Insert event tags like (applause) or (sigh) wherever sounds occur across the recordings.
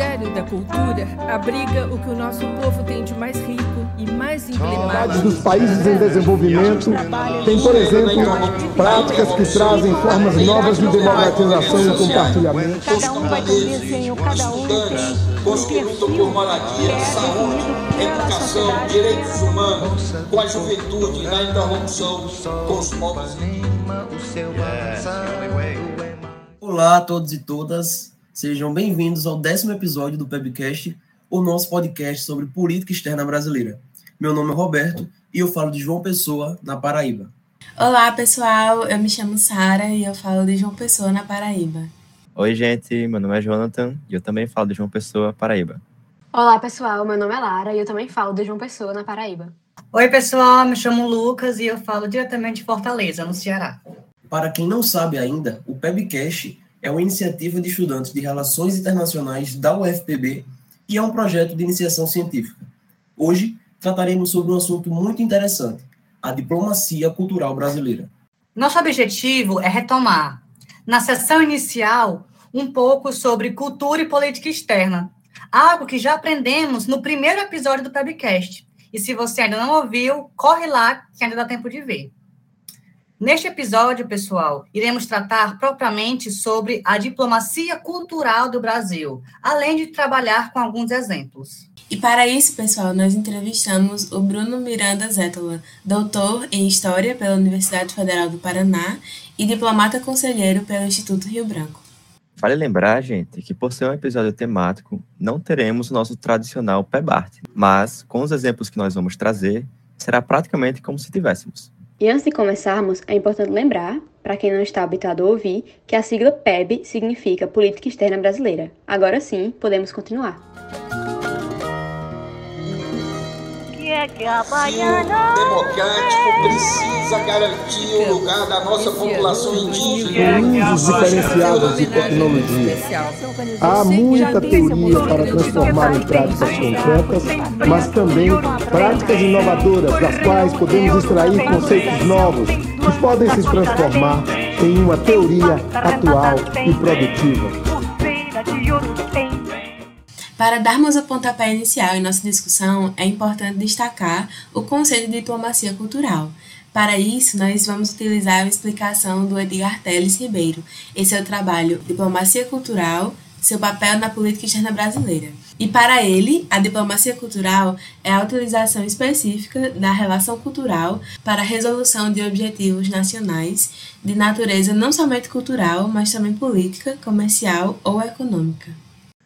mistério da cultura abriga o que o nosso povo tem de mais rico e mais emblemático. dos países em desenvolvimento tem, por exemplo, práticas que trazem formas novas de democratização e compartilhamento. Cada um vai ter um desenho, cada um tem perfil por moradia, saúde, educação, direitos humanos, com a juventude na interrupção com os povos. Olá a todos e todas, sejam bem-vindos ao décimo episódio do Pebcast, o nosso podcast sobre política externa brasileira. Meu nome é Roberto e eu falo de João Pessoa, na Paraíba. Olá, pessoal, eu me chamo Sara e eu falo de João Pessoa, na Paraíba. Oi, gente, meu nome é Jonathan e eu também falo de João Pessoa, Paraíba. Olá, pessoal, meu nome é Lara e eu também falo de João Pessoa, na Paraíba. Oi, pessoal, me chamo Lucas e eu falo diretamente de Fortaleza, no Ceará. Para quem não sabe ainda, o PEBcast é uma iniciativa de estudantes de Relações Internacionais da UFPB e é um projeto de iniciação científica. Hoje, trataremos sobre um assunto muito interessante, a diplomacia cultural brasileira. Nosso objetivo é retomar, na sessão inicial, um pouco sobre cultura e política externa, algo que já aprendemos no primeiro episódio do PEBcast. E se você ainda não ouviu, corre lá que ainda dá tempo de ver. Neste episódio, pessoal, iremos tratar propriamente sobre a diplomacia cultural do Brasil, além de trabalhar com alguns exemplos. E para isso, pessoal, nós entrevistamos o Bruno Miranda Zétola, doutor em História pela Universidade Federal do Paraná e diplomata conselheiro pelo Instituto Rio Branco. Vale lembrar, gente, que por ser um episódio temático, não teremos o nosso tradicional PEBART, mas com os exemplos que nós vamos trazer, será praticamente como se tivéssemos. E antes de começarmos, é importante lembrar, para quem não está habituado a ouvir, que a sigla PEB significa Política Externa Brasileira. Agora sim, podemos continuar. É que a baiana democrático precisa garantir o lugar da nossa população indígena. Usos diferenciados de tecnologia. Há muita teoria para transformar em práticas concretas, mas também práticas inovadoras das quais podemos extrair conceitos novos que podem se transformar em uma teoria atual e produtiva. Para darmos o pontapé inicial em nossa discussão, é importante destacar o conceito de diplomacia cultural. Para isso, nós vamos utilizar a explicação do Edgar Teles Ribeiro. Esse é o trabalho Diplomacia Cultural, seu papel na política externa brasileira. E para ele, a diplomacia cultural é a utilização específica da relação cultural para a resolução de objetivos nacionais de natureza não somente cultural, mas também política, comercial ou econômica.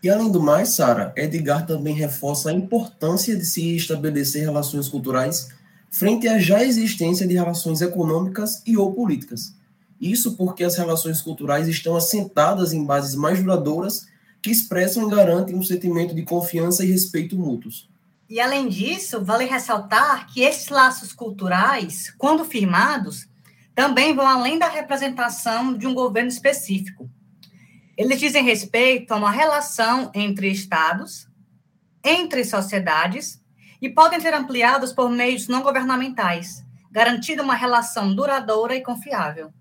E além do mais, Sara, Edgar também reforça a importância de se estabelecer relações culturais frente à já existência de relações econômicas e ou políticas. Isso porque as relações culturais estão assentadas em bases mais duradouras que expressam e garantem um sentimento de confiança e respeito mútuos. E além disso, vale ressaltar que esses laços culturais, quando firmados, também vão além da representação de um governo específico. Eles dizem respeito a uma relação entre estados, entre sociedades e podem ser ampliados por meios não governamentais, garantindo uma relação duradoura e confiável.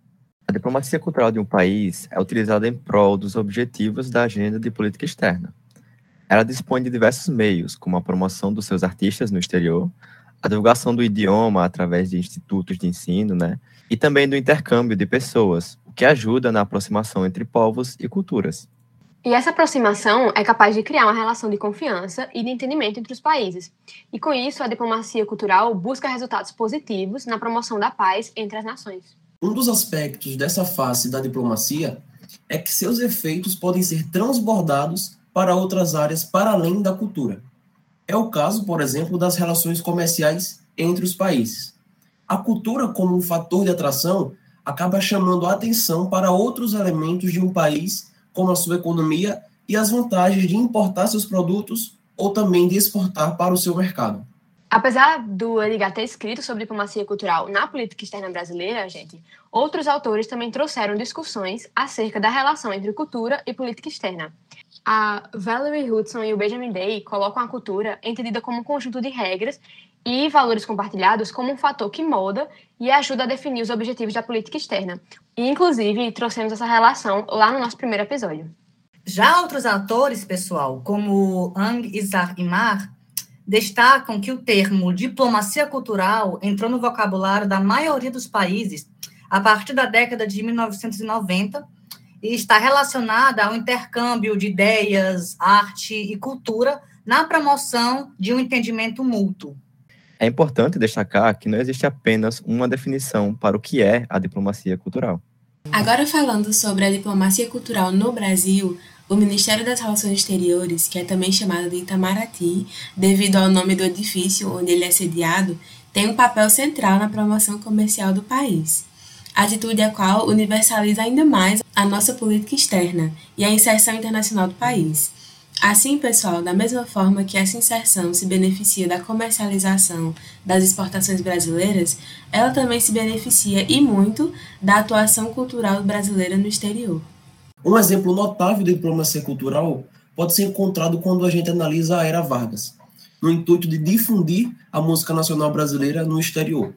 A diplomacia cultural de um país é utilizada em prol dos objetivos da agenda de política externa. Ela dispõe de diversos meios, como a promoção dos seus artistas no exterior, a divulgação do idioma através de institutos de ensino, né, e também do intercâmbio de pessoas, que ajuda na aproximação entre povos e culturas. E essa aproximação é capaz de criar uma relação de confiança e de entendimento entre os países. E com isso, a diplomacia cultural busca resultados positivos na promoção da paz entre as nações. Um dos aspectos dessa face da diplomacia é que seus efeitos podem ser transbordados para outras áreas para além da cultura. É o caso, por exemplo, das relações comerciais entre os países. A cultura, como um fator de atração, acaba chamando a atenção para outros elementos de um país, como a sua economia e as vantagens de importar seus produtos ou também de exportar para o seu mercado. Apesar do Edgar ter escrito sobre diplomacia cultural na política externa brasileira, gente, outros autores também trouxeram discussões acerca da relação entre cultura e política externa. A Valerie Hudson e o Benjamin Day colocam a cultura entendida como um conjunto de regras e valores compartilhados como um fator que molda e ajuda a definir os objetivos da política externa. E, inclusive, trouxemos essa relação lá no nosso primeiro episódio. Já outros autores, pessoal, como Ang Isar Imar, destacam que o termo diplomacia cultural entrou no vocabulário da maioria dos países a partir da década de 1990 e está relacionada ao intercâmbio de ideias, arte e cultura na promoção de um entendimento mútuo. É importante destacar que não existe apenas uma definição para o que é a diplomacia cultural. Agora falando sobre a diplomacia cultural no Brasil, o Ministério das Relações Exteriores, que é também chamado de Itamaraty, devido ao nome do edifício onde ele é sediado, tem um papel central na promoção comercial do país. Atitude a qual universaliza ainda mais a nossa política externa e a inserção internacional do país. Assim, pessoal, da mesma forma que essa inserção se beneficia da comercialização das exportações brasileiras, ela também se beneficia e muito da atuação cultural brasileira no exterior. Um exemplo notável de diplomacia cultural pode ser encontrado quando a gente analisa a Era Vargas, no intuito de difundir a música nacional brasileira no exterior.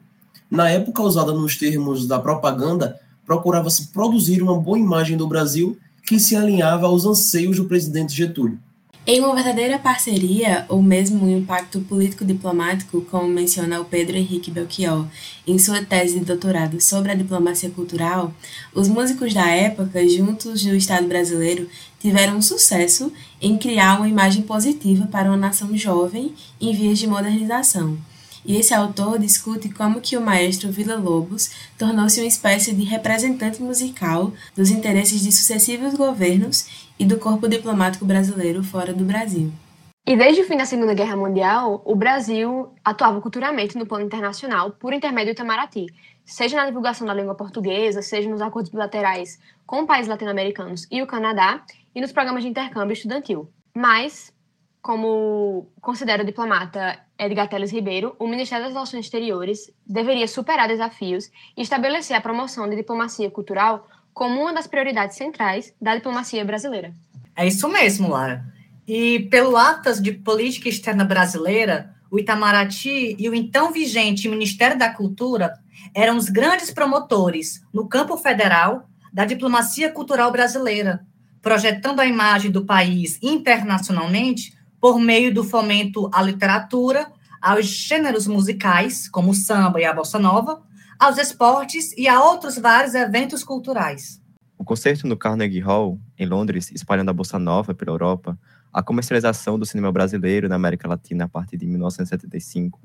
Na época usada nos termos da propaganda, procurava-se produzir uma boa imagem do Brasil que se alinhava aos anseios do presidente Getúlio. Em uma verdadeira parceria, ou mesmo um impacto político-diplomático, como menciona o Pedro Henrique Belchior em sua tese de doutorado sobre a diplomacia cultural, os músicos da época, juntos do Estado brasileiro, tiveram sucesso em criar uma imagem positiva para uma nação jovem em vias de modernização. E esse autor discute como que o maestro Vila Lobos tornou-se uma espécie de representante musical dos interesses de sucessivos governos e do corpo diplomático brasileiro fora do Brasil. E desde o fim da Segunda Guerra Mundial, o Brasil atuava culturalmente no plano internacional por intermédio do Itamaraty, seja na divulgação da língua portuguesa, seja nos acordos bilaterais com países latino-americanos e o Canadá, e nos programas de intercâmbio estudantil. Mas, como considera o diplomata Edgar Teles Ribeiro, o Ministério das Relações Exteriores deveria superar desafios e estabelecer a promoção de diplomacia cultural como uma das prioridades centrais da diplomacia brasileira. É isso mesmo, Lara. E pelo Atas de Política Externa Brasileira, o Itamaraty e o então vigente Ministério da Cultura eram os grandes promotores, no campo federal, da diplomacia cultural brasileira, projetando a imagem do país internacionalmente por meio do fomento à literatura, aos gêneros musicais, como o samba e a bossa nova, aos esportes e a outros vários eventos culturais. O concerto no Carnegie Hall, em Londres, espalhando a bossa nova pela Europa, a comercialização do cinema brasileiro na América Latina a partir de 1975,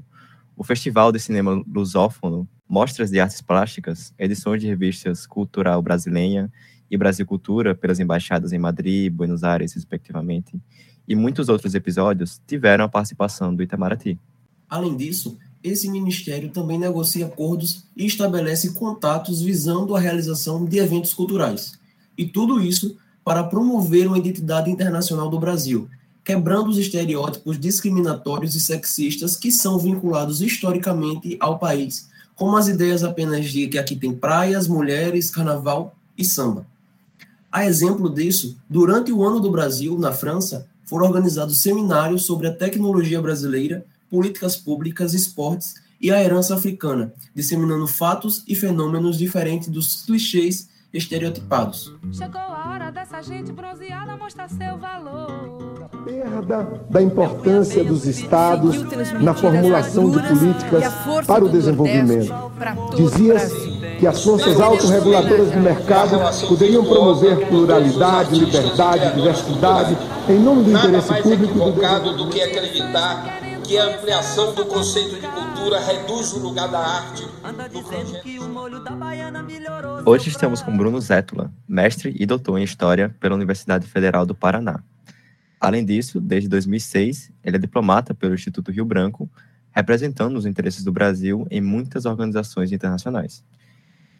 o Festival de Cinema Lusófono, mostras de artes plásticas, edições de revistas Cultural Brasileira e Brasil Cultura pelas embaixadas em Madrid e Buenos Aires, respectivamente, e muitos outros episódios tiveram a participação do Itamaraty. Além disso, esse ministério também negocia acordos e estabelece contatos visando a realização de eventos culturais. E tudo isso para promover uma identidade internacional do Brasil, quebrando os estereótipos discriminatórios e sexistas que são vinculados historicamente ao país, como as ideias apenas de que aqui tem praias, mulheres, carnaval e samba. A exemplo disso, durante o Ano do Brasil, na França, foram organizados seminários sobre a tecnologia brasileira, políticas públicas, esportes e a herança africana, disseminando fatos e fenômenos diferentes dos clichês estereotipados. Chegou a hora dessa gente bronzeada mostrar seu valor. Perda da importância dos estados na formulação de políticas para o desenvolvimento. Dizia-se que as forças autorreguladoras do mercado poderiam promover pluralidade, liberdade, diversidade, em nome do interesse público. Do, do que acreditar que a ampliação do conceito de cultura reduz o lugar da arte Hoje estamos com Bruno Zétula, mestre e doutor em História pela Universidade Federal do Paraná. Além disso, desde 2006, ele é diplomata pelo Instituto Rio Branco, representando os interesses do Brasil em muitas organizações internacionais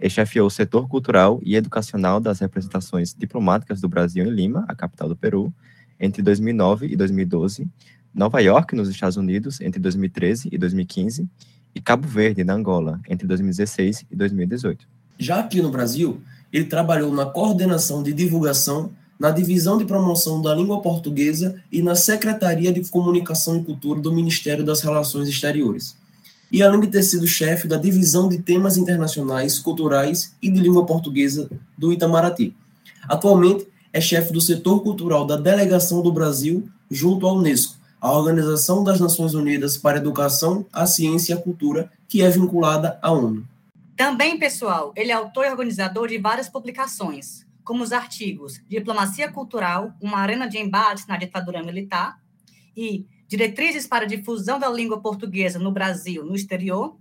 e chefiou o setor cultural e educacional das representações diplomáticas do Brasil em Lima, a capital do Peru, entre 2009 e 2012, Nova York, nos Estados Unidos, entre 2013 e 2015, e Cabo Verde, na Angola, entre 2016 e 2018. Já aqui no Brasil, ele trabalhou na coordenação de divulgação, na divisão de promoção da língua portuguesa e na Secretaria de Comunicação e Cultura do Ministério das Relações Exteriores e além de ter sido chefe da divisão de temas internacionais, culturais e de língua portuguesa do Itamaraty. Atualmente, é chefe do setor cultural da Delegação do Brasil junto à Unesco, a Organização das Nações Unidas para a Educação, a Ciência e a Cultura, que é vinculada à ONU. Também, pessoal, ele é autor e organizador de várias publicações, como os artigos Diplomacia Cultural, uma arena de embates na ditadura militar, e Diretrizes para a difusão da língua portuguesa no Brasil, no exterior,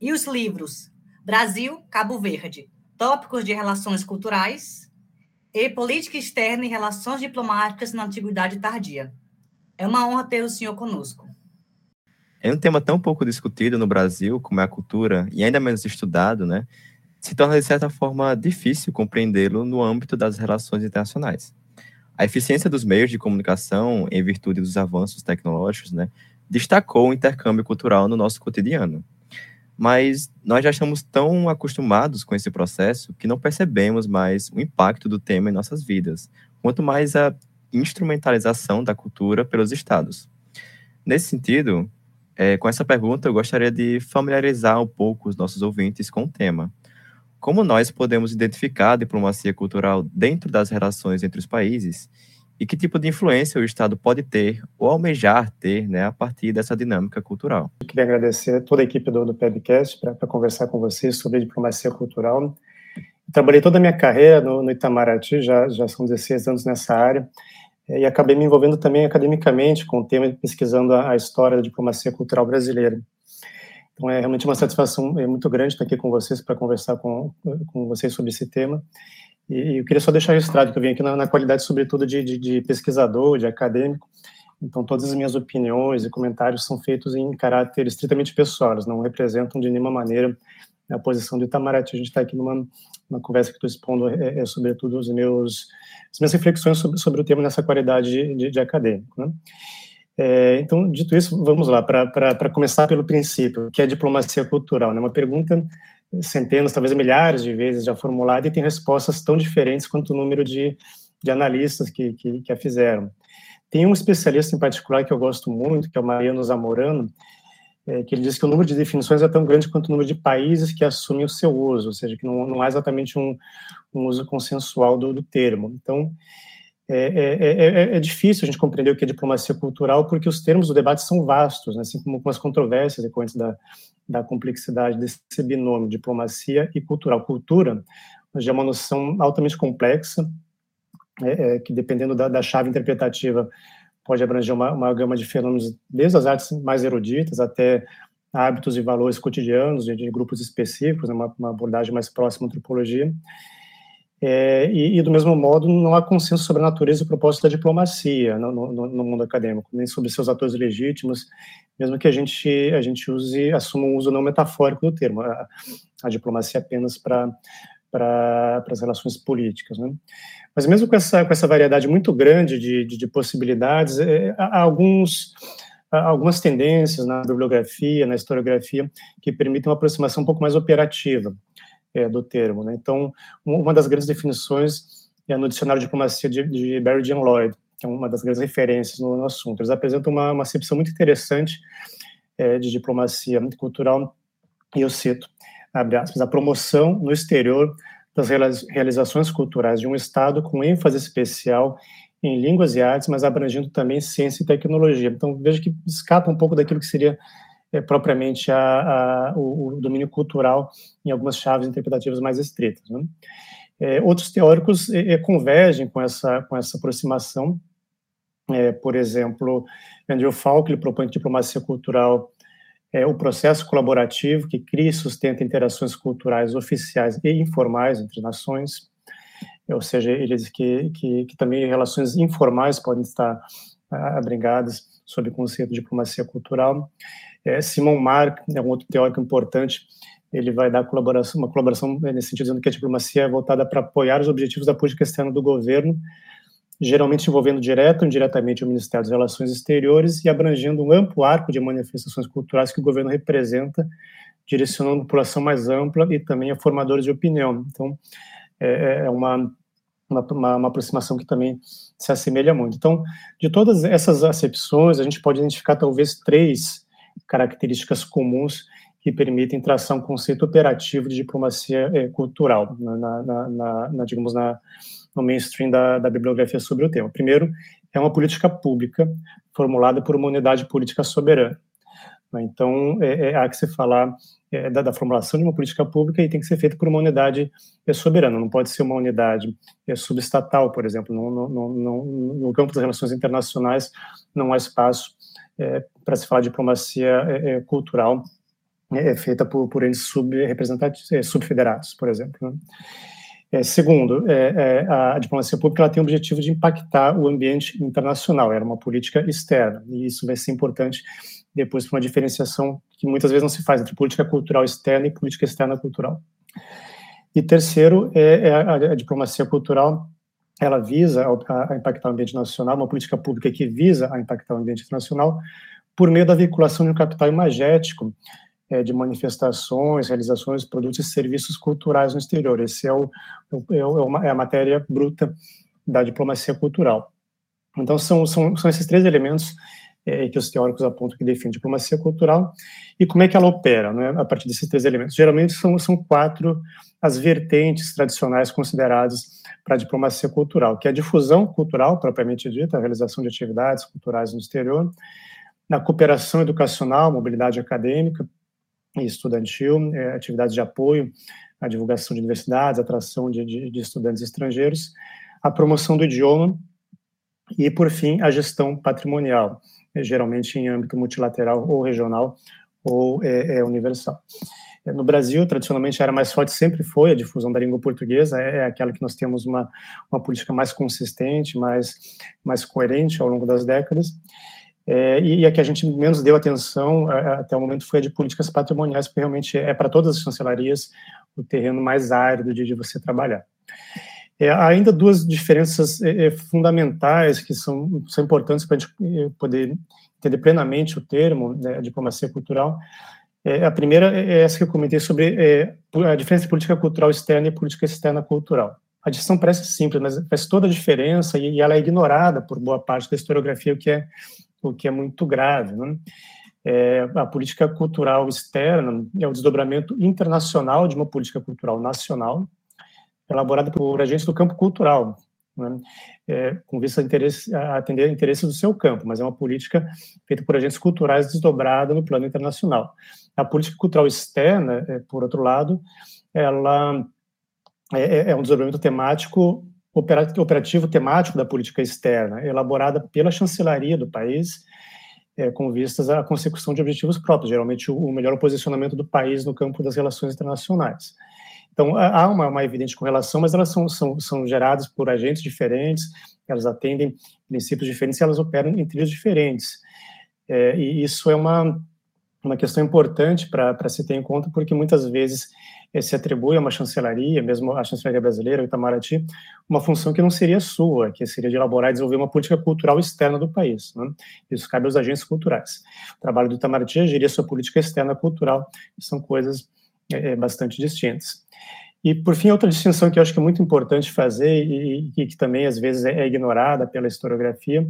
e os livros Brasil, Cabo Verde, Tópicos de Relações Culturais e Política Externa e Relações Diplomáticas na Antiguidade Tardia. É uma honra ter o senhor conosco. É um tema tão pouco discutido no Brasil como é a cultura, e ainda menos estudado, né? Se torna, de certa forma, difícil compreendê-lo no âmbito das relações internacionais. A eficiência dos meios de comunicação, em virtude dos avanços tecnológicos, né, destacou o intercâmbio cultural no nosso cotidiano. Mas nós já estamos tão acostumados com esse processo que não percebemos mais o impacto do tema em nossas vidas, quanto mais a instrumentalização da cultura pelos estados. Nesse sentido, é, com essa pergunta, eu gostaria de familiarizar um pouco os nossos ouvintes com o tema. Como nós podemos identificar a diplomacia cultural dentro das relações entre os países e que tipo de influência o Estado pode ter ou almejar ter né, a partir dessa dinâmica cultural? Eu queria agradecer toda a equipe do, do PEBcast para conversar com vocês sobre diplomacia cultural. trabalhei toda a minha carreira no, no Itamaraty, já, já são 16 anos nessa área, e acabei me envolvendo também academicamente com o tema, pesquisando a, história da diplomacia cultural brasileira. Então é realmente uma satisfação é muito grande estar aqui com vocês para conversar com, com vocês sobre esse tema. E eu queria só deixar registrado que eu vim aqui na, na qualidade, sobretudo, de, de, de, pesquisador, de acadêmico. Então, todas as minhas opiniões e comentários são feitos em caráter estritamente pessoal, não representam de nenhuma maneira a posição do Itamaraty. A gente está aqui numa, numa conversa que estou expondo, é, é, sobretudo, os meus, as minhas reflexões sobre, sobre o tema nessa qualidade de, de, de acadêmico. Né? É, então, dito isso, vamos lá, para começar pelo princípio, que é diplomacia cultural. Né? Uma pergunta centenas, talvez milhares de vezes já formulada e tem respostas tão diferentes quanto o número de, de analistas que, que, que, a fizeram. Tem um especialista em particular que eu gosto muito, que é o Mariano Zamorano, é, que ele diz que o número de definições é tão grande quanto o número de países que assumem o seu uso, ou seja, que não, não há exatamente um, um uso consensual do, do termo. Então, é é, é, é, é, difícil a gente compreender o que é diplomacia cultural, porque os termos do debate são vastos, né? assim como com as controvérsias decorrentes da, da complexidade desse binômio, diplomacia e cultural. Cultura já é uma noção altamente complexa, é, que dependendo da, da, chave interpretativa pode abranger uma, uma gama de fenômenos, desde as artes mais eruditas até hábitos e valores cotidianos de, de grupos específicos, né? uma, uma abordagem mais próxima à antropologia. É, e, e, do mesmo modo, não há consenso sobre a natureza e o propósito da diplomacia no, no, no, mundo acadêmico, nem sobre seus atores legítimos, mesmo que a gente, a gente use, assuma um uso não metafórico do termo, a, a diplomacia apenas para para as relações políticas. Né? Mas mesmo com essa, com essa variedade muito grande de, de, de possibilidades, é, há alguns, há algumas tendências na bibliografia, na historiografia, que permitem uma aproximação um pouco mais operativa é, do termo. Né? Então, uma das grandes definições é no dicionário de diplomacia de, de Barry Jean Lloyd, que é uma das grandes referências no, no assunto. Eles apresentam uma, uma acepção muito interessante é, de diplomacia cultural, e eu cito, abre aspas, a promoção no exterior das realizações culturais de um Estado com ênfase especial em línguas e artes, mas abrangendo também ciência e tecnologia. Então, veja que escapa um pouco daquilo que seria é, propriamente a, a, o, o, domínio cultural em algumas chaves interpretativas mais estritas. Né? É, outros teóricos é, convergem com essa, com essa aproximação. Por exemplo, Andrew Falk ele propõe diplomacia cultural é o processo colaborativo que cria e sustenta interações culturais oficiais e informais entre nações, ou seja, ele diz que, que, que também relações informais podem estar abrigadas sob o conceito de diplomacia cultural. É, Simon Mark é um outro teórico importante, ele vai dar colaboração, uma colaboração nesse sentido, dizendo que a diplomacia é voltada para apoiar os objetivos da política externa do governo, geralmente envolvendo direto ou indiretamente o Ministério das Relações Exteriores e abrangendo um amplo arco de manifestações culturais que o governo representa, direcionando a população mais ampla e também a formadores de opinião. Então, é, é uma, uma, uma, aproximação que também se assemelha muito. Então, de todas essas acepções, a gente pode identificar talvez três características comuns que permitem traçar um conceito operativo de diplomacia é, cultural, na, na, na, na, digamos, na, no mainstream da, da bibliografia sobre o tema. Primeiro, é uma política pública formulada por uma unidade política soberana. Né? Então, é, é, há que se falar é, da, da, formulação de uma política pública e tem que ser feito por uma unidade é, soberana, não pode ser uma unidade é, subestatal, por exemplo. No, no, no, no, campo das relações internacionais, não há espaço é, para se falar de diplomacia cultural feita por, por entes subrepresentativos, subfederados, por exemplo. Né? É, segundo, é, é, a diplomacia pública tem o objetivo de impactar o ambiente internacional, era uma política externa, e isso vai ser importante depois para uma diferenciação que muitas vezes não se faz entre política cultural externa e política externa cultural. E terceiro, é, é a, a, diplomacia cultural, ela visa a, a impactar o ambiente nacional, uma política pública que visa a impactar o ambiente internacional por meio da vinculação de um capital imagético é, de manifestações, realizações, produtos e serviços culturais no exterior. Esse é, o, é, é, é a matéria bruta da diplomacia cultural. Então, são, são, são esses três elementos é, que os teóricos apontam que definem diplomacia cultural e como é que ela opera, né, a partir desses três elementos. Geralmente são, são quatro as vertentes tradicionais consideradas para a diplomacia cultural, que é a difusão cultural, propriamente dita, a realização de atividades culturais no exterior, na cooperação educacional, mobilidade acadêmica, e estudantil, é, atividades de apoio à divulgação de universidades, atração de, de, de, estudantes estrangeiros, a promoção do idioma e, por fim, a gestão patrimonial, é, geralmente em âmbito multilateral ou regional ou é, é universal. É, no Brasil, tradicionalmente, a área mais forte sempre foi a difusão da língua portuguesa, é, é aquela que nós temos uma, uma política mais consistente, mais, mais coerente ao longo das décadas, é, e a que a gente menos deu atenção até o momento foi a de políticas patrimoniais, porque realmente é para todas as chancelarias o terreno mais árido de, de você trabalhar. É, ainda duas diferenças é, é fundamentais que são, são importantes para a gente é, poder entender plenamente o termo, né, diplomacia cultural. É, a primeira é essa que eu comentei sobre a diferença de política cultural externa e política externa cultural. A distinção parece simples, mas faz toda a diferença e, e ela é ignorada por boa parte da historiografia, o que é o que é muito grave. Né? É, a política cultural externa é o desdobramento internacional de uma política cultural nacional, elaborada por agentes do campo cultural, né? é, com vista a, interesse, a atender interesses do seu campo, mas é uma política feita por agentes culturais desdobrada no plano internacional. A política cultural externa, é, por outro lado, ela é, é, é um desdobramento temático operativo temático da política externa, elaborada pela chancelaria do país, é, com vistas à consecução de objetivos próprios, geralmente o, melhor posicionamento do país no campo das relações internacionais. Então, há uma, uma evidente correlação, mas elas são, são, são geradas por agentes diferentes, elas atendem princípios diferentes e elas operam em trilhos diferentes. É, e isso é uma, uma questão importante para se ter em conta, porque muitas vezes se atribui a uma chancelaria, mesmo a chancelaria brasileira, o Itamaraty, uma função que não seria sua, que seria de elaborar e desenvolver uma política cultural externa do país. Né? Isso cabe aos agentes culturais. O trabalho do Itamaraty é gerir sua política externa cultural, que são coisas é, é, bastante distintas. E, por fim, outra distinção que eu acho que é muito importante fazer e, e que também, às vezes, é ignorada pela historiografia,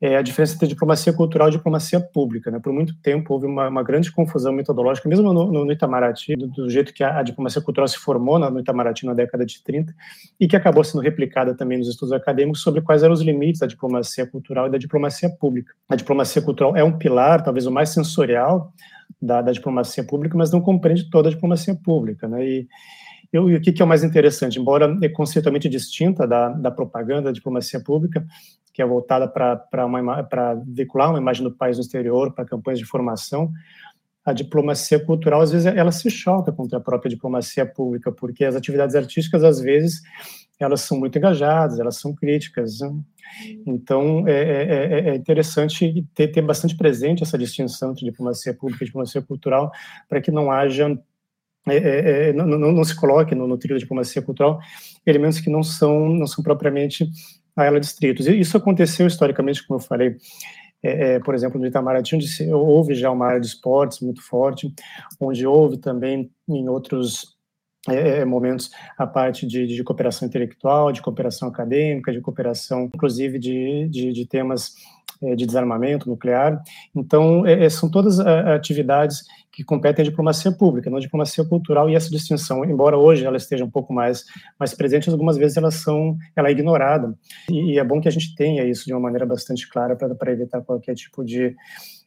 é a diferença entre diplomacia cultural e diplomacia pública. Né? Por muito tempo houve uma, uma grande confusão metodológica, mesmo no, no, no Itamaraty, do, do, jeito que a, a, diplomacia cultural se formou no, no Itamaraty na década de 30, e que acabou sendo replicada também nos estudos acadêmicos sobre quais eram os limites da diplomacia cultural e da diplomacia pública. A diplomacia cultural é um pilar, talvez o mais sensorial, da, da diplomacia pública, mas não compreende toda a diplomacia pública. Né? E, e o que, que é o mais interessante? Embora é conceitualmente distinta da, da propaganda, da diplomacia pública, que é voltada para veicular uma imagem do país no exterior, para campanhas de formação, a diplomacia cultural, às vezes, ela se choca contra a própria diplomacia pública, porque as atividades artísticas, às vezes, elas são muito engajadas, elas são críticas. Né? Então, é, é, é, é interessante ter, ter bastante presente essa distinção entre diplomacia pública e diplomacia cultural, para que não haja é, é, é, não, não, não, se coloque no, no trilho da diplomacia cultural elementos que não são, não são propriamente a ela distritos. Isso aconteceu historicamente, como eu falei, é, é, por exemplo, no Itamaraty, onde houve já uma área de esportes muito forte, onde houve também em outros é, momentos a parte de, de, cooperação intelectual, de cooperação acadêmica, de cooperação, inclusive, de, de, de temas de desarmamento nuclear. Então, são todas atividades que competem à diplomacia pública, não à diplomacia cultural, e essa distinção, embora hoje ela esteja um pouco mais, mais presente, algumas vezes elas são, ela é ignorada, e, e é bom que a gente tenha isso de uma maneira bastante clara para evitar qualquer tipo de,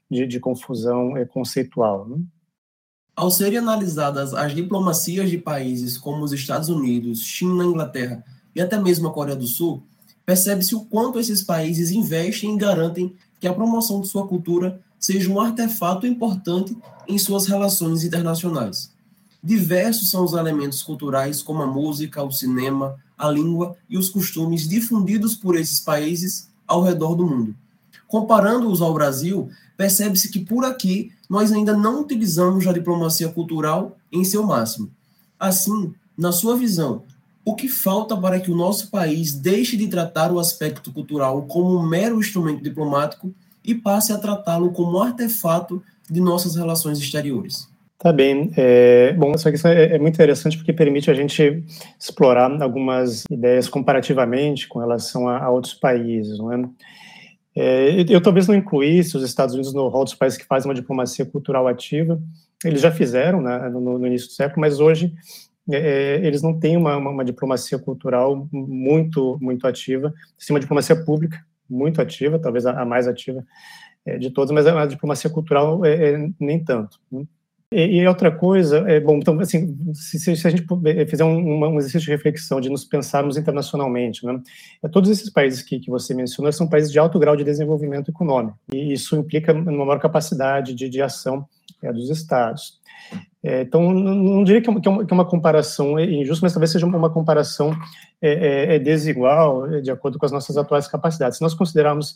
de, de confusão é, conceitual. Né? Ao serem analisadas as diplomacias de países como os Estados Unidos, China, Inglaterra e até mesmo a Coreia do Sul, percebe-se o quanto esses países investem e garantem que a promoção de sua cultura seja um artefato importante em suas relações internacionais. Diversos são os elementos culturais, como a música, o cinema, a língua e os costumes difundidos por esses países ao redor do mundo. Comparando-os ao Brasil, percebe-se que por aqui nós ainda não utilizamos a diplomacia cultural em seu máximo. Assim, na sua visão, o que falta para que o nosso país deixe de tratar o aspecto cultural como um mero instrumento diplomático e passe a tratá-lo como um artefato de nossas relações exteriores? Tá bem. É, bom, essa questão é, é, muito interessante porque permite a gente explorar algumas ideias comparativamente com relação a, a outros países, não é? É, eu talvez não incluísse os Estados Unidos no rol dos países que fazem uma diplomacia cultural ativa. Eles já fizeram né, no, no, início do século, mas hoje é, é, eles não têm uma, uma, uma, diplomacia cultural muito muito ativa. Sim, uma diplomacia pública muito ativa, talvez a, a mais ativa é, de todas, mas a, a diplomacia cultural é, é nem tanto. Né? E, e, outra coisa, é bom, então, assim, se, se a gente eh, fizer um, um, exercício de reflexão, de nos pensarmos internacionalmente, né, é, todos esses países que, que você mencionou são países de alto grau de desenvolvimento econômico, e isso implica uma maior capacidade de, de ação é, dos estados. É, então, não, não diria que é, uma, que é, uma, comparação injusta, mas talvez seja uma comparação é, é, desigual, de acordo com as nossas atuais capacidades. Se nós considerarmos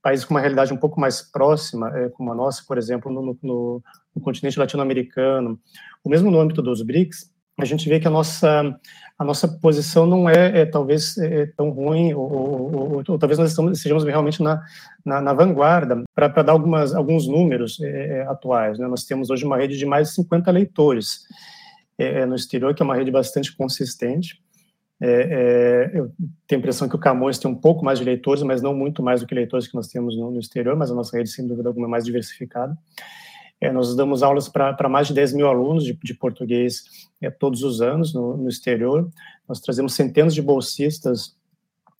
países com uma realidade um pouco mais próxima, como a nossa, por exemplo, no, no, no continente latino-americano, ou mesmo no âmbito dos BRICS, a gente vê que a nossa a nossa posição não é, é talvez é, é tão ruim ou, ou, ou, ou, talvez nós estamos, sejamos realmente na, na, na vanguarda. Para dar algumas alguns números é, é, atuais né? nós temos hoje uma rede de mais de 50 leitores. É, no exterior que é uma rede bastante consistente. Eu tenho a impressão que o Camões tem um pouco mais de leitores mas não muito mais do que leitores que nós temos no, no exterior mas a nossa rede sem dúvida alguma é mais diversificada é, nós damos aulas para mais de 10 mil alunos de, de português é, todos os anos no, no, exterior. Nós trazemos centenas de bolsistas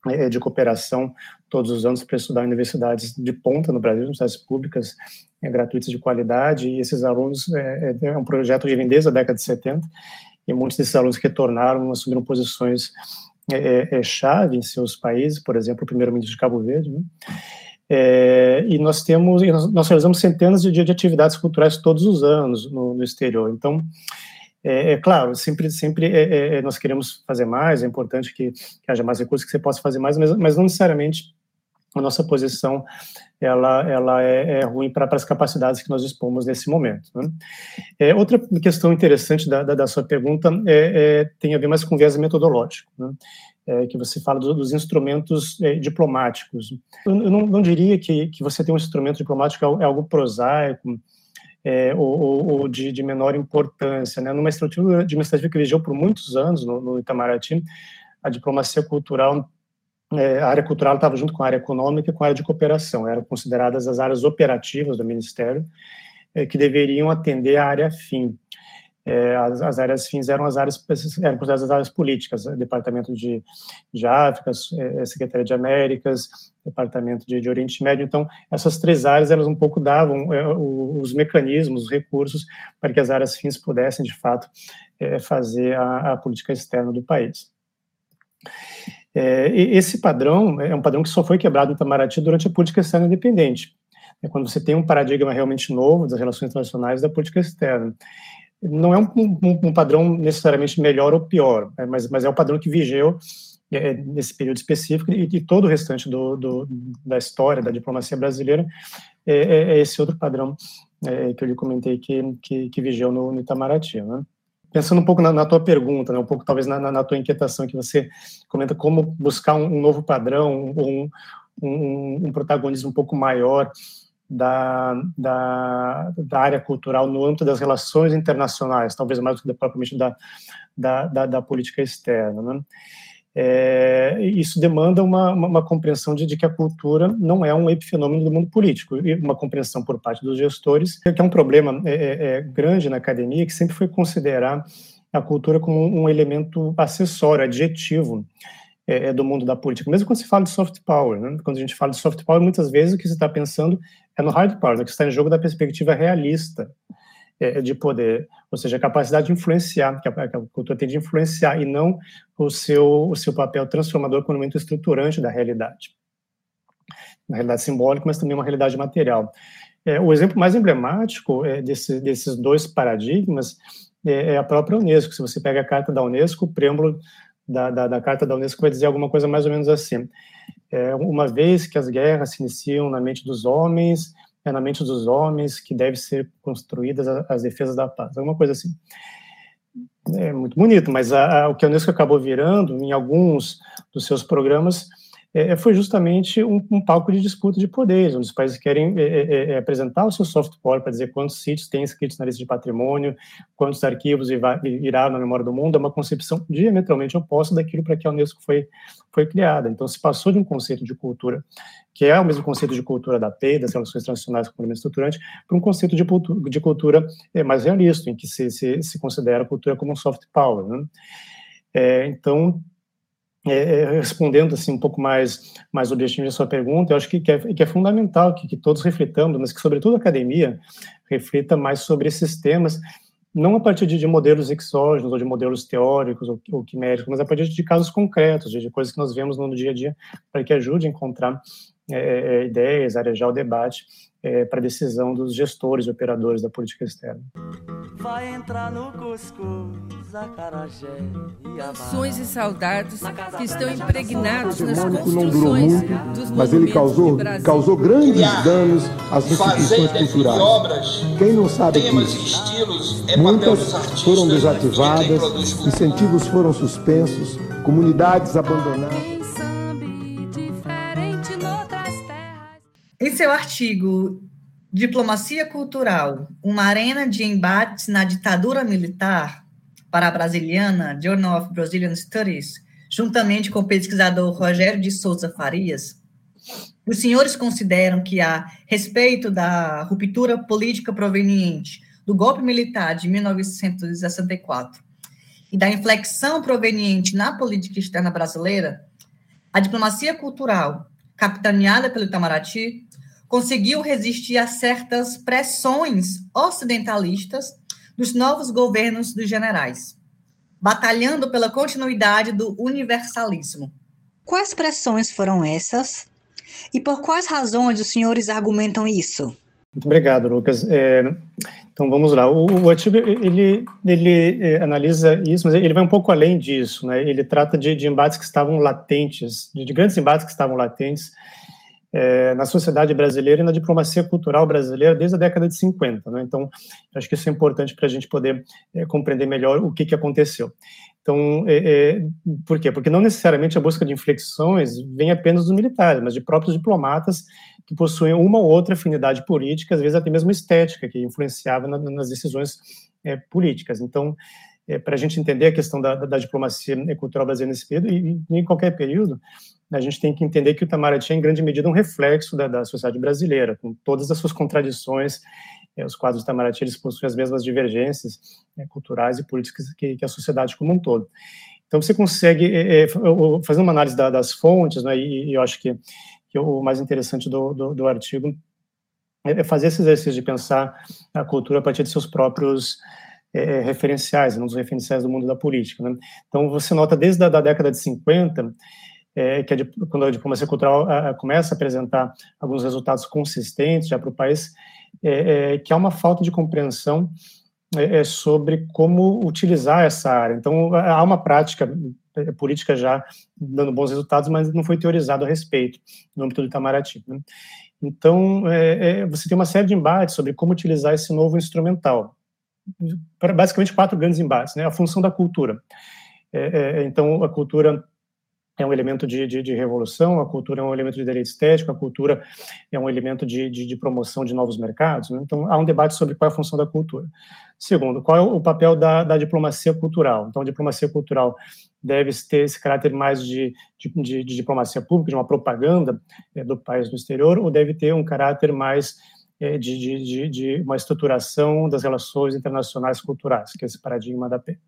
é, de cooperação todos os anos para estudar em universidades de ponta no Brasil, universidades públicas é, gratuitas de qualidade. E esses alunos, é, é, é um projeto que vem desde a década de 70, e muitos desses alunos retornaram, assumiram posições chave em seus países, por exemplo, o primeiro-ministro de Cabo Verde, né? É, e nós temos, nós realizamos centenas de, de atividades culturais todos os anos no, no exterior. Então, é, é, claro, sempre, sempre é, é, é, nós queremos fazer mais, é importante que, que, haja mais recursos, que você possa fazer mais, mas, mas não necessariamente a nossa posição ela, ela é, é ruim para as capacidades que nós dispomos nesse momento. Né? É, outra questão interessante da, da, da sua pergunta tem a ver mais com viés metodológico. Né? É, que você fala do, dos instrumentos é, diplomáticos. Eu, eu não, não, diria que, que você tem um instrumento diplomático é, é algo prosaico é, ou, ou, de, de, menor importância. Né? Numa estrutura administrativa que vigeu por muitos anos no, no Itamaraty, a diplomacia cultural é, a área cultural estava junto com a área econômica e com a área de cooperação, eram consideradas as áreas operativas do Ministério, é, que deveriam atender a área fim é, as, as, áreas fins eram as áreas eram consideradas as áreas políticas, né? Departamento de, de África, é, Secretaria de Américas, Departamento de, de, Oriente Médio. Então, essas três áreas elas um pouco davam é, os mecanismos, os recursos para que as áreas fins pudessem, de fato, é, fazer a, a, política externa do país. É, esse padrão é um padrão que só foi quebrado no Itamaraty durante a política externa independente. É quando você tem um paradigma realmente novo das relações internacionais da política externa não é um, um, um, padrão necessariamente melhor ou pior, né, mas, mas é o padrão que vigeu é, nesse período específico e, e todo o restante do, do, da história da diplomacia brasileira é, é, é esse outro padrão é, que eu lhe comentei que, que, que vigeu no, no Itamaraty. Né? Pensando um pouco na, na tua pergunta, né, um pouco talvez na, na, tua inquietação que você comenta como buscar um, um novo padrão, um, um, protagonismo um pouco maior da, da, da, área cultural no âmbito das relações internacionais, talvez mais do que propriamente da, da, da, da política externa. Né? É, isso demanda uma, uma, uma compreensão de, de, que a cultura não é um epifenômeno do mundo político, e uma compreensão por parte dos gestores, que é um problema é, é, é, grande na academia, que sempre foi considerar a cultura como um elemento acessório, adjetivo, é, é, do mundo da política. Mesmo quando se fala de soft power, né? quando a gente fala de soft power, muitas vezes o que se está pensando é no hard power, né? que está em jogo da perspectiva realista é, de poder, ou seja, a capacidade de influenciar, que a, que a, cultura tem de influenciar, e não o seu, o seu papel transformador como elemento estruturante da realidade. Uma realidade simbólica, mas também uma realidade material. É, o exemplo mais emblemático é, desse, desses dois paradigmas é, é, a própria Unesco. Se você pega a carta da Unesco, o preâmbulo da, da, da carta da Unesco vai dizer alguma coisa mais ou menos assim. É, uma vez que as guerras se iniciam na mente dos homens, é na mente dos homens que deve ser construídas as defesas da paz, alguma coisa assim. É muito bonito, mas a, a, o que a Unesco acabou virando em alguns dos seus programas é, foi justamente um, um, palco de disputa de poderes, onde os países querem é, é, é, é apresentar o seu soft power para dizer quantos sítios têm escritos na lista de patrimônio, quantos arquivos irá na memória do mundo, é uma concepção diametralmente oposta daquilo para que a Unesco foi, foi criada. Então, se passou de um conceito de cultura, que é o mesmo conceito de cultura da PEI, das relações transnacionais o elemento estruturante, para um conceito de, de cultura mais realista, em que se, se, se considera a cultura como um soft power. Né? É, então, é, é, respondendo assim um pouco mais mais objetivo a sua pergunta, eu acho que, que, é, que é fundamental que, que, todos reflitamos, mas que sobretudo a academia reflita mais sobre esses temas, não a partir de, de modelos exógenos ou de modelos teóricos ou, ou quiméricos, mas a partir de casos concretos, de, coisas que nós vemos no dia a dia, para que ajude a encontrar é, é ideias, arejar o debate é, para decisão dos gestores e operadores da política externa. Vai entrar no cuscuz, acarajé e Ações e saudades que estão impregnados nas construções muito, mas ele causou, causou grandes danos às instituições culturais. Obras, Quem não sabe disso? É Muitas foram desativadas, incentivos foram suspensos, comunidades abandonadas. Em seu artigo Diplomacia Cultural, uma arena de embates na ditadura militar para a brasiliana Journal of Brazilian Studies, juntamente com o pesquisador Rogério de Souza Farias, os senhores consideram que, a respeito da ruptura política proveniente do golpe militar de 1964 e da inflexão proveniente na política externa brasileira, a diplomacia cultural, capitaneada pelo Itamaraty, conseguiu resistir a certas pressões ocidentalistas dos novos governos dos generais, batalhando pela continuidade do universalismo. Quais pressões foram essas? E por quais razões os senhores argumentam isso? Muito obrigado, Lucas. É, então vamos lá. O, o artigo ele, ele é, analisa isso, mas ele vai um pouco além disso. Né? Ele trata de, de embates que estavam latentes, de, de grandes embates que estavam latentes é, na sociedade brasileira e na diplomacia cultural brasileira desde a década de 50. Né? Então, acho que isso é importante para a gente poder é, compreender melhor o que, que aconteceu. Então, é, é, por quê? Porque não necessariamente a busca de inflexões vem apenas dos militares, mas de próprios diplomatas que possuem uma ou outra afinidade política, às vezes até mesmo estética, que influenciava na, nas decisões é, políticas. Então, é, para a gente entender a questão da, da, diplomacia cultural brasileira nesse período, e, e, em qualquer período, a gente tem que entender que o Itamaraty é, em grande medida, um reflexo da, da sociedade brasileira, com todas as suas contradições. É, os quadros do Itamaraty eles possuem as mesmas divergências é, culturais e políticas que, que, a sociedade como um todo. Então, você consegue, é, é fazer uma análise da, das fontes, né, e, e, eu acho que, que o mais interessante do, do, do artigo é fazer esse exercício de pensar a cultura a partir de seus próprios é, referenciais, um dos referenciais do mundo da política. Né? Então, você nota desde a da década de 50 é, que a, quando a diplomacia cultural a, a começa a apresentar alguns resultados consistentes já para o país, é, é, que há uma falta de compreensão é, é, sobre como utilizar essa área. Então, há uma prática é, política já dando bons resultados, mas não foi teorizado a respeito no âmbito do Itamaraty. Né? Então, você tem uma série de embates sobre como utilizar esse novo instrumental. Basicamente, quatro grandes embates. Né? A função da cultura. então, a cultura é um elemento de, de, de, revolução, a cultura é um elemento de direito estético, a cultura é um elemento de, de promoção de novos mercados. Né? Então, há um debate sobre qual é a função da cultura. Segundo, qual é o papel da, da diplomacia cultural? Então, a diplomacia cultural deve ter esse caráter mais de, diplomacia pública, de uma propaganda é, do país no exterior, ou deve ter um caráter mais é, de, de, de, uma estruturação das relações internacionais culturais, que é esse paradigma da P.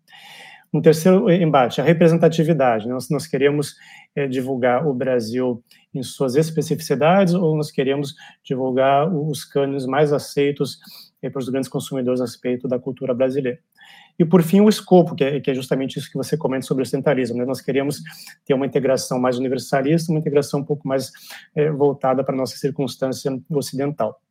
Um terceiro embate, a representatividade. Nós, nós queremos é, divulgar o Brasil em suas especificidades ou nós queremos divulgar os cânones mais aceitos é, para os grandes consumidores a respeito da cultura brasileira. E, por fim, o escopo, que é, que é justamente isso que você comenta sobre o ocidental,ismo Né? Nós queremos ter uma integração mais universalista, uma integração um pouco mais é, voltada para a nossa circunstância ocidental.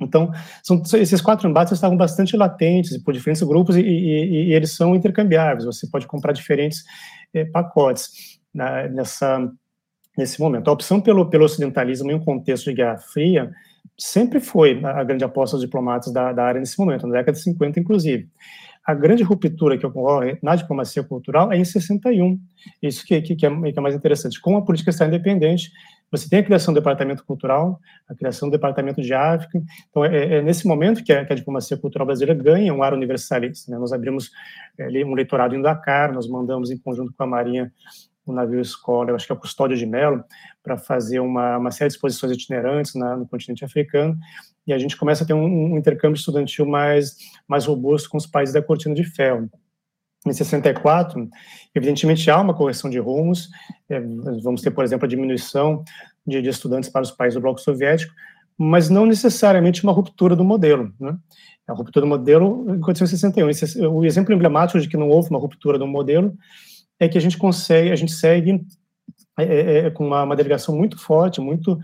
Então, são, esses quatro embates estavam bastante latentes por diferentes grupos e, e, e eles são intercambiáveis. Você pode comprar diferentes é, pacotes na, nessa, nesse momento. A opção pelo, pelo ocidentalismo em um contexto de Guerra Fria sempre foi a grande aposta dos diplomatas da, da área nesse momento, na década de 50, inclusive. A grande ruptura que ocorre na diplomacia cultural é em 61. Isso que, que, que, é, que é mais interessante. Com a política está independente, você tem a criação do departamento cultural, a criação do departamento de África. Então, é, é nesse momento que a, que a, diplomacia cultural brasileira ganha um ar universalista. Né? Nós abrimos é, um leitorado em Dakar, nós mandamos em conjunto com a Marinha o um navio escola, eu acho que é a Custódia de Melo, para fazer uma, uma, série de exposições itinerantes na, no continente africano, e a gente começa a ter um, um intercâmbio estudantil mais, mais robusto com os países da Cortina de Ferro em 64, evidentemente há uma correção de rumos, é, vamos ter, por exemplo, a diminuição de, de, estudantes para os países do bloco soviético, mas não necessariamente uma ruptura do modelo. Né? A ruptura do modelo aconteceu em 61. Esse, o exemplo emblemático de que não houve uma ruptura do modelo é que a gente consegue, a gente segue é, é, é com uma, uma delegação muito forte, muito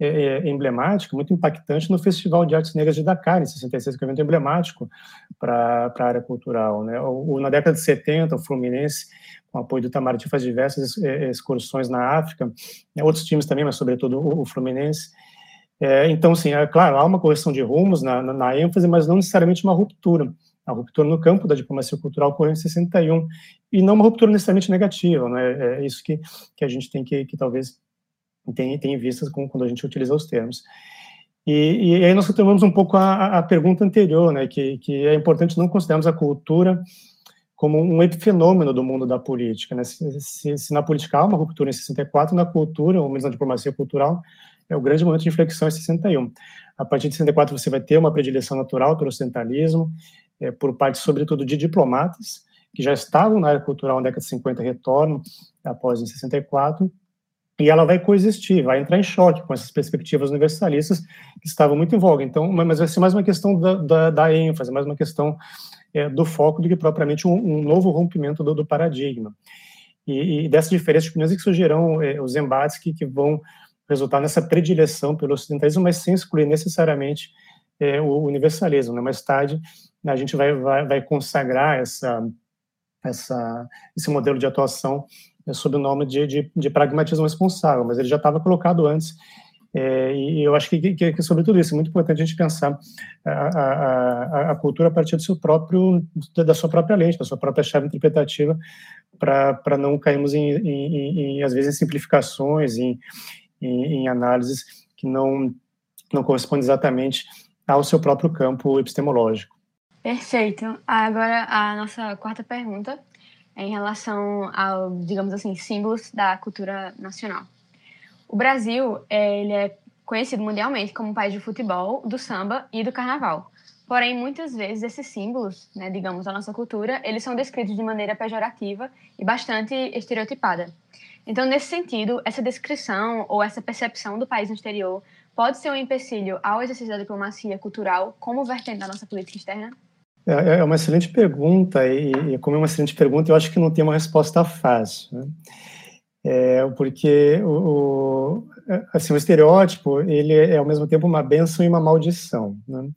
é, é, emblemático, muito impactante no Festival de Artes Negras de Dakar, em 66, que é um evento emblemático para a área cultural. Né? O, o, na década de 70, o Fluminense, com apoio do Itamaraty, faz diversas é, excursões na África, né? outros times também, mas sobretudo o, Fluminense. É, então, sim, é claro, há uma correção de rumos na, na, na, ênfase, mas não necessariamente uma ruptura. A ruptura no campo da diplomacia cultural ocorreu em 61, e não uma ruptura necessariamente negativa, né? é isso que, que a gente tem que, que talvez tem, tem em vista com, quando a gente utiliza os termos. E, e aí nós retomamos um pouco a, a, pergunta anterior, né, que, que é importante não considerarmos a cultura como um epifenômeno do mundo da política. Né? Se, se, se, na política há uma ruptura em 64, na cultura, ou menos na diplomacia cultural, é o grande momento de inflexão em 61. A partir de 64 você vai ter uma predileção natural pelo ocidental,ismo é, por parte, sobretudo, de diplomatas, que já estavam na área cultural na década de 50 retornam após em 64, e ela vai coexistir, vai entrar em choque com essas perspectivas universalistas que estavam muito em voga. Então, mas vai ser mais uma questão da, da, da ênfase, mais uma questão é, do foco do que propriamente um, um novo rompimento do, do paradigma. E, e dessas diferenças de opiniões é que surgirão é, os embates que, que vão resultar nessa predileção pelo ocidentalismo, mas sem excluir necessariamente é, o universalismo. Né? Mais tarde, a gente vai, vai, vai consagrar essa, essa, esse modelo de atuação sob o nome de, de, de, pragmatismo responsável, mas ele já estava colocado antes. É, e eu acho que, que, que, sobre tudo isso, é muito importante a gente pensar a, a, a, cultura a partir do seu próprio, da sua própria lente, da sua própria chave interpretativa, para não cairmos, em, em, em, às vezes, em simplificações, em, em, em análises que não, não correspondem exatamente ao seu próprio campo epistemológico. Perfeito. Agora, a nossa quarta pergunta em relação ao, digamos assim, símbolos da cultura nacional. O Brasil, é, ele é conhecido mundialmente como um país de futebol, do samba e do carnaval. Porém, muitas vezes esses símbolos, né, digamos, da nossa cultura, eles são descritos de maneira pejorativa e bastante estereotipada. Então, nesse sentido, essa descrição ou essa percepção do país no exterior pode ser um empecilho ao exercício da diplomacia cultural como vertente da nossa política externa? É, é, é uma excelente pergunta, e, como é uma excelente pergunta, eu acho que não tem uma resposta fácil. Né? É, porque o, o, assim, o estereótipo ele é ao mesmo tempo uma benção e uma maldição. Né?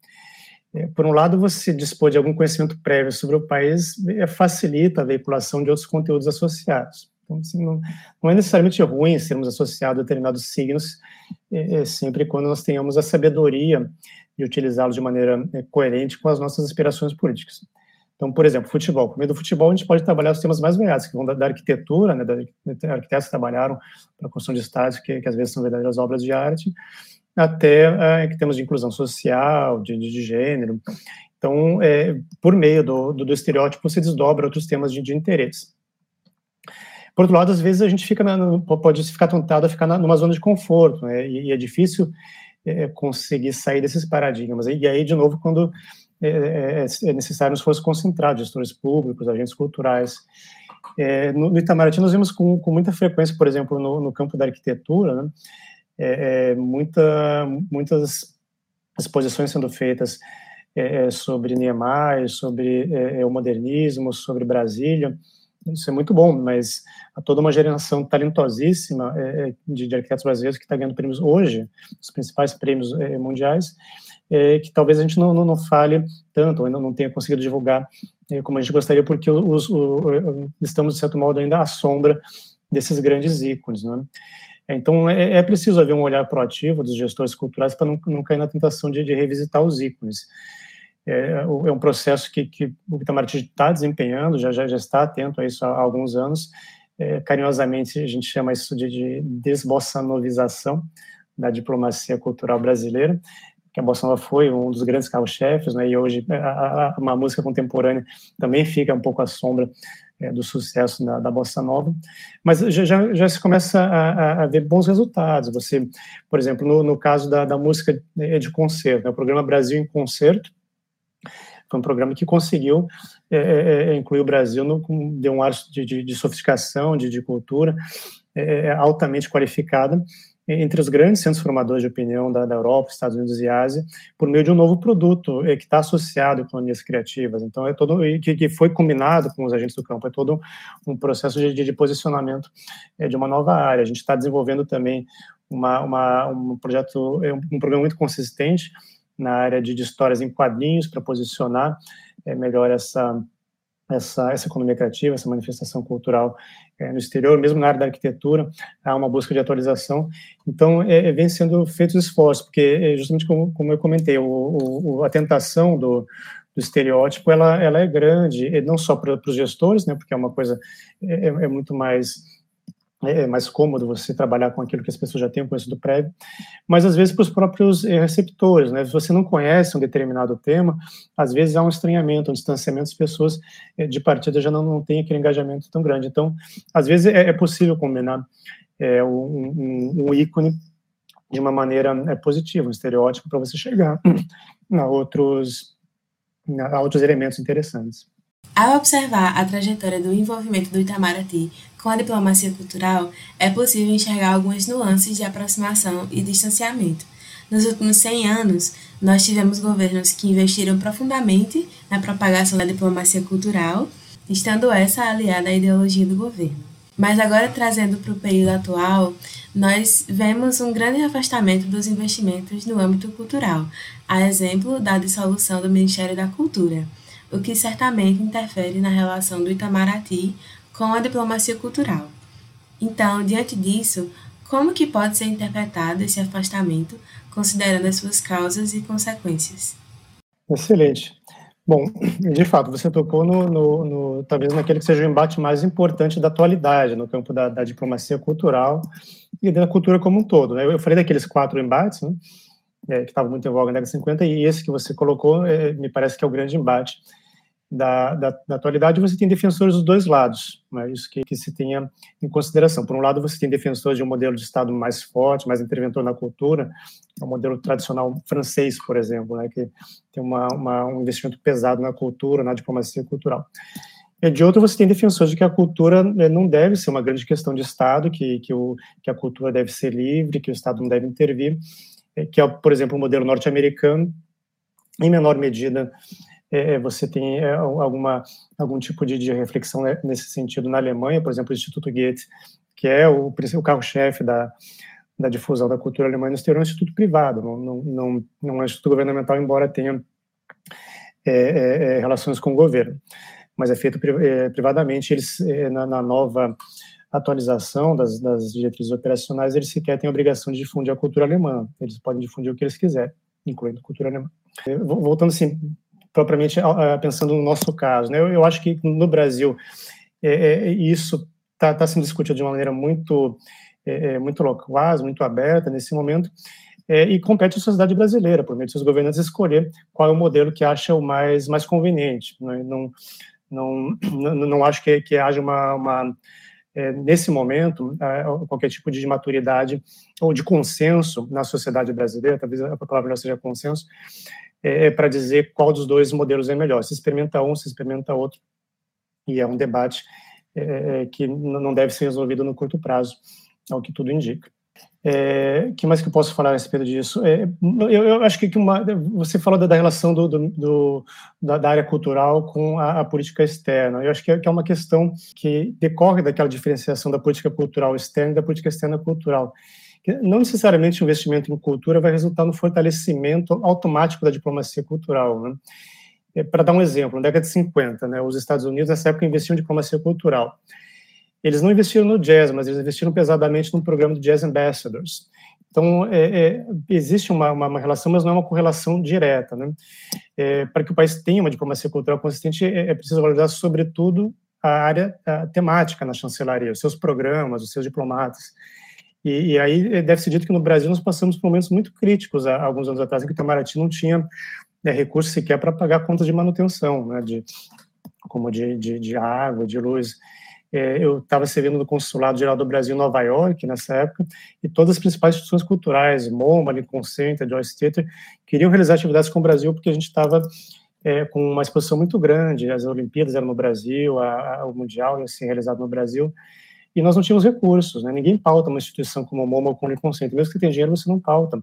É, por um lado, você dispor de algum conhecimento prévio sobre o país é, facilita a veiculação de outros conteúdos associados. Então, assim, não, não, é necessariamente ruim sermos associados a determinados signos, é, é sempre quando nós tenhamos a sabedoria de utilizá-los de maneira é, coerente com as nossas aspirações políticas. Então, por exemplo, futebol. Por meio do futebol, a gente pode trabalhar os temas mais variados, que vão da, da arquitetura, né, da arquitetos que trabalharam para a construção de estádios, que, que, às vezes são verdadeiras obras de arte, até é, que temos de inclusão social, de, de, de gênero. Então, é, por meio do, do, do, estereótipo, se desdobra outros temas de, de, interesse. Por outro lado, às vezes a gente fica na, pode ficar tentado a ficar na, numa zona de conforto, né, e, e é difícil é, conseguir sair desses paradigmas. E aí, de novo, quando é, é, é, necessário um esforço concentrado, gestores públicos, agentes culturais. É, no, Itamaraty, nós vemos com, com, muita frequência, por exemplo, no, no campo da arquitetura, né, é, é muita, muitas exposições sendo feitas sobre Niemeyer, sobre o modernismo, sobre Brasília. Isso é muito bom, mas há toda uma geração talentosíssima de, de arquitetos brasileiros que está ganhando prêmios hoje, os principais prêmios mundiais, é, que talvez a gente não, não, não fale tanto, ainda não tenha conseguido divulgar é, como a gente gostaria, porque os, o, estamos, de certo modo, ainda à sombra desses grandes ícones. Né? Então, é, é, preciso haver um olhar proativo dos gestores culturais para não, não cair na tentação de, de revisitar os ícones. É, é um processo que, que o Itamaraty está desempenhando, já, já, já está atento a isso há, alguns anos. É, carinhosamente, a gente chama isso de, de desbossanovização da diplomacia cultural brasileira que a bossa nova foi um dos grandes carros-chefes, né, e hoje a, a, uma música contemporânea também fica um pouco à sombra é, do sucesso da, da, bossa nova, mas já, já, já se começa a, a, ver bons resultados. Você, por exemplo, no, no caso da, da música de concerto, né, o programa Brasil em Concerto, foi um programa que conseguiu é, é, é incluir o Brasil, no, deu um ar de, de, de sofisticação, de, de cultura é, é altamente qualificada, entre os grandes centros formadores de opinião da, da, Europa, Estados Unidos e Ásia, por meio de um novo produto é, que está associado a economias criativas. Então, é todo que, que, foi combinado com os agentes do campo, é todo um processo de, de posicionamento é, de uma nova área. A gente está desenvolvendo também uma, uma, um projeto, é, um programa muito consistente na área de, histórias em quadrinhos para posicionar é, melhor essa essa, essa economia criativa, essa manifestação cultural é, no exterior, mesmo na área da arquitetura, há uma busca de atualização. Então, é, é vem sendo feitos esforços, porque, é, justamente como, como eu comentei, o, o, a tentação do, do estereótipo, ela, ela é grande, não só para os gestores, né, porque é uma coisa, é, é muito mais é, mais cômodo você trabalhar com aquilo que as pessoas já têm conhecido prévio, mas às vezes para os próprios eh, receptores, né? Se você não conhece um determinado tema, às vezes há um estranhamento, um distanciamento, as pessoas eh, de partida já não, não têm aquele engajamento tão grande. Então, às vezes é, é possível combinar é, um, um, um, ícone de uma maneira é, positiva, um estereótipo, para você chegar (clears throat) a outros, a outros elementos interessantes. Ao observar a trajetória do envolvimento do Itamaraty com a diplomacia cultural, é possível enxergar algumas nuances de aproximação e distanciamento. Nos últimos 100 anos, nós tivemos governos que investiram profundamente na propagação da diplomacia cultural, estando essa aliada à ideologia do governo. Mas agora, trazendo para o período atual, nós vemos um grande afastamento dos investimentos no âmbito cultural, a exemplo da dissolução do Ministério da Cultura o que certamente interfere na relação do Itamaraty com a diplomacia cultural. Então, diante disso, como que pode ser interpretado esse afastamento, considerando as suas causas e consequências? Excelente. Bom, de fato, você tocou no, no, no, talvez naquele que seja o embate mais importante da atualidade, no campo da, da diplomacia cultural e da cultura como um todo. Né? Eu falei daqueles quatro embates, né? é, que estavam muito em voga na década de 50, e esse que você colocou é, me parece que é o grande embate da, da, da, atualidade. Você tem defensores dos dois lados, né, isso que, que, se tenha em consideração. Por um lado, você tem defensores de um modelo de Estado mais forte, mais interventor na cultura, é o modelo tradicional francês, por exemplo, né, que tem uma, uma, um investimento pesado na cultura, na diplomacia cultural. E de outro, você tem defensores de que a cultura né, não deve ser uma grande questão de Estado, que, que, o, que a cultura deve ser livre, que o Estado não deve intervir, é, que é, por exemplo, o modelo norte-americano, em menor medida, é, é você tem é, alguma, algum tipo de, de, reflexão né, nesse sentido na Alemanha, por exemplo, o Instituto Goethe, que é o, o carro-chefe da, da difusão da cultura alemã no exterior, é um instituto privado, não, não, não, não é um instituto governamental, embora tenha é, é, relações com o governo, mas é feito privadamente. Eles, na, na nova atualização das, das diretrizes operacionais, eles sequer têm a obrigação de difundir a cultura alemã. Eles podem difundir o que eles quiserem, incluindo cultura alemã. Voltando assim, propriamente pensando no nosso caso. Né? Eu, eu acho que no Brasil é, é, isso está tá sendo discutido de uma maneira muito, é, é muito loquaz, muito aberta nesse momento, é, e compete à sociedade brasileira, por meio de seus governantes, escolher qual é o modelo que acha o mais, mais conveniente. Né? Não, não, não, acho que, que haja uma, uma é, nesse momento, é, qualquer tipo de maturidade ou de consenso na sociedade brasileira, talvez a palavra não seja consenso, é, é para dizer qual dos dois modelos é melhor. Se experimenta um, se experimenta outro, e é um debate é, é que não deve ser resolvido no curto prazo, ao que tudo indica. É, que mais que eu posso falar a respeito disso? É, eu, eu, acho que uma, você falou da, da relação do, do, do da, da, área cultural com a, a política externa. Eu acho que é, que é, uma questão que decorre daquela diferenciação da política cultural externa e da política externa cultural. Não necessariamente o investimento em cultura vai resultar no fortalecimento automático da diplomacia cultural. Né? É, Para dar um exemplo, na década de 50, né, os Estados Unidos, nessa época, investiam em diplomacia cultural. Eles não investiram no jazz, mas eles investiram pesadamente no programa do Jazz Ambassadors. Então, é, é, existe uma, uma, uma, relação, mas não é uma correlação direta. Né? É, para que o país tenha uma diplomacia cultural consistente, é, é preciso valorizar, sobretudo, a área a temática na chancelaria, os seus programas, os seus diplomatas. E, e aí é, deve ser dito que no Brasil nós passamos por momentos muito críticos há alguns anos atrás, em que o Itamaraty não tinha né, recursos sequer para pagar contas de manutenção, né, de, como de, de, de água, de luz. É, eu estava servindo no Consulado Geral do Brasil em Nova York, nessa época, e todas as principais instituições culturais, MoMA, Lincoln Center, Joyce Theater, queriam realizar atividades com o Brasil, porque a gente estava é, com uma exposição muito grande, as Olimpíadas eram no Brasil, a, a, o Mundial ia ser realizado no Brasil, e nós não tínhamos recursos, né? ninguém pauta uma instituição como o MoMA ou como o Center, mesmo que tenha dinheiro, você não pauta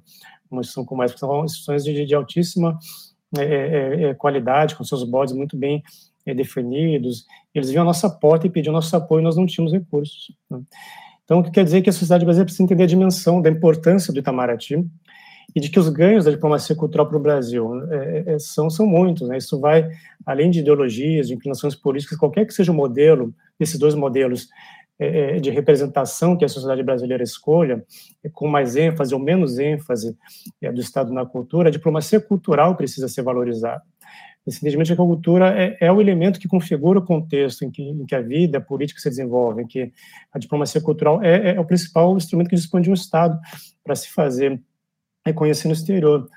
uma instituição como essa, são instituições de, de altíssima é, é, é qualidade, com seus bodes muito bem é, definidos, eles vinham à nossa porta e pediam nosso apoio e nós não tínhamos recursos. Né? Então, o que quer dizer que a sociedade brasileira precisa entender a dimensão da importância do Itamaraty e de que os ganhos da diplomacia cultural para o Brasil é, é, são, são muitos. Né? Isso vai, além de ideologias, de inclinações políticas, qualquer que seja o modelo, desses dois modelos é, é de representação que a sociedade brasileira escolha, é, com mais ênfase ou menos ênfase é, do Estado na cultura, a diplomacia cultural precisa ser valorizada. Que a cultura é, é, o elemento que configura o contexto em que, a vida a política se desenvolve, em que a diplomacia cultural é, é o principal instrumento que dispõe de um Estado para se fazer reconhecer no exterior.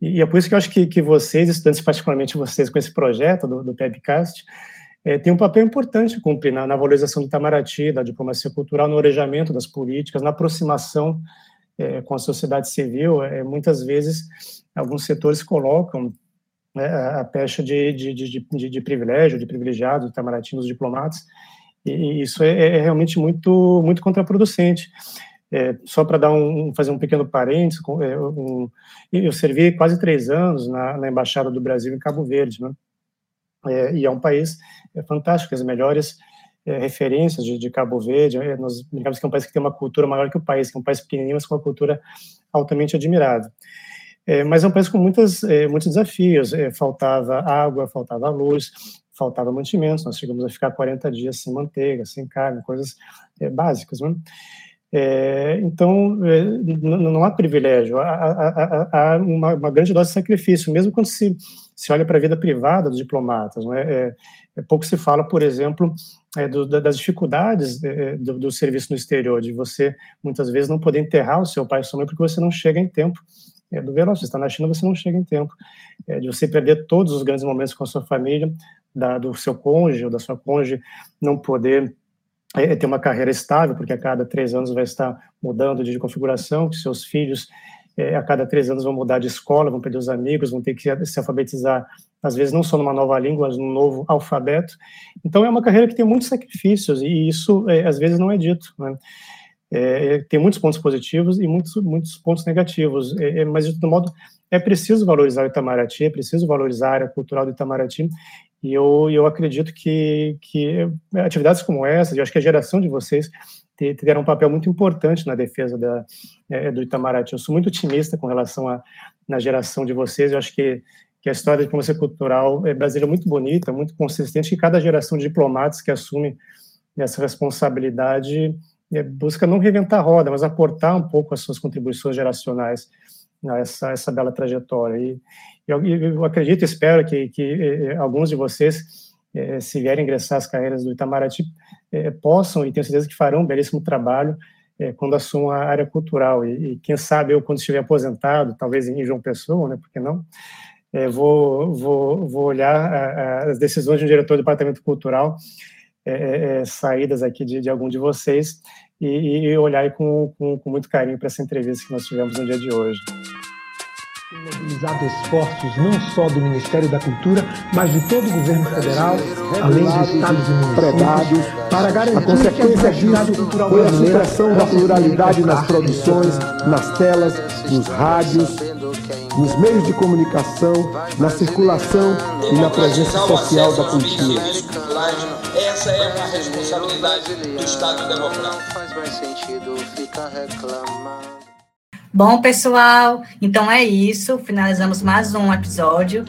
E, é por isso que eu acho que, que vocês, estudantes, particularmente vocês, com esse projeto do, do PEBcast, é, tem um papel importante cumprir na, na, valorização do Itamaraty, da diplomacia cultural, no orejamento das políticas, na aproximação é, com a sociedade civil. É, muitas vezes, alguns setores colocam né, a pecha de, de, de, de, privilégio, de privilegiado, de Itamaraty nos diplomatas, e isso é, é, realmente muito, muito contraproducente. É, só para dar um, fazer um pequeno parênteses, é, um, eu servi quase três anos na, na, Embaixada do Brasil em Cabo Verde, né? É, e é um país é, fantástico, as melhores é, referências de, de, Cabo Verde, é, nós brincamos que é um país que tem uma cultura maior que o país, que é um país pequenininho, mas com uma cultura altamente admirável. É, mas é um país com muitas, é, muitos desafios. É, faltava água, faltava luz, faltava mantimentos. Nós chegamos a ficar 40 dias sem manteiga, sem carne, coisas básicas. Né? Então, é, não há privilégio, há, há, há uma, uma, grande dose de sacrifício, mesmo quando se, se olha para a vida privada dos diplomatas. Não é? é pouco se fala, por exemplo, do, das dificuldades do, do serviço no exterior, de você, muitas vezes, não poder enterrar o seu pai e sua mãe porque você não chega em tempo é, do verão. Você está na China, você não chega em tempo. É, de você perder todos os grandes momentos com a sua família, da, do seu cônjuge ou da sua cônjuge não poder é, ter uma carreira estável, porque a cada três anos vai estar mudando de configuração, que seus filhos é, a cada três anos vão mudar de escola, vão perder os amigos, vão ter que se alfabetizar, às vezes não só numa nova língua, mas num novo alfabeto. Então é uma carreira que tem muitos sacrifícios e isso é, às vezes não é dito. Né? É, tem muitos pontos positivos e muitos, muitos pontos negativos, é, é, mas de todo modo é preciso valorizar o Itamaraty, é preciso valorizar a área cultural do Itamaraty, e eu, eu acredito que, que atividades como essa, eu acho que a geração de vocês terá um papel muito importante na defesa da, é, do Itamaraty. Eu sou muito otimista com relação à na geração de vocês, eu acho que, que a história da diplomacia cultural é brasileira é muito bonita, muito consistente, e cada geração de diplomatas que assume essa responsabilidade é, busca não reinventar a roda, mas aportar um pouco as suas contribuições geracionais a essa, essa bela trajetória. E eu, eu acredito, espero que, que eh, alguns de vocês, eh, se vierem ingressar as carreiras do Itamaraty, eh, possam, e tenho certeza que farão um belíssimo trabalho quando assumam a área cultural. E, e, quem sabe eu, quando estiver aposentado, talvez em João Pessoa, né, por que não, vou, vou, vou olhar a, a, as decisões de um diretor do departamento cultural é, é, saídas aqui de, de algum de vocês e, e olhar com, com, com muito carinho para essa entrevista que nós tivemos no dia de hoje mobilizado esforços não só do Ministério da Cultura, mas de todo o governo federal, além dos estados e municípios, para garantir a consequência disso foi a supressão da pluralidade nas produções, nas telas, nos rádios, nos meios de comunicação, na circulação e na presença social da cultura. Essa é uma responsabilidade do Estado democrático. Não faz mais sentido ficar reclamando. Bom, pessoal, então é isso. Finalizamos mais um episódio.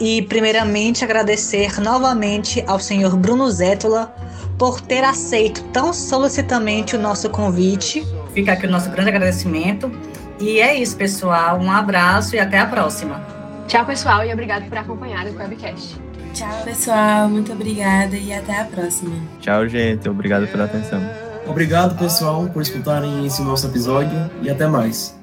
E, primeiramente, agradecer novamente ao senhor Bruno Zétola por ter aceito tão solicitamente o nosso convite. Fica aqui o nosso grande agradecimento. E é isso, pessoal. Um abraço e até a próxima. Tchau, pessoal, e obrigado por acompanhar o webcast. Tchau, pessoal. Muito obrigada e até a próxima. Tchau, gente. Obrigado pela atenção. Obrigado, pessoal, por escutarem esse nosso episódio e até mais.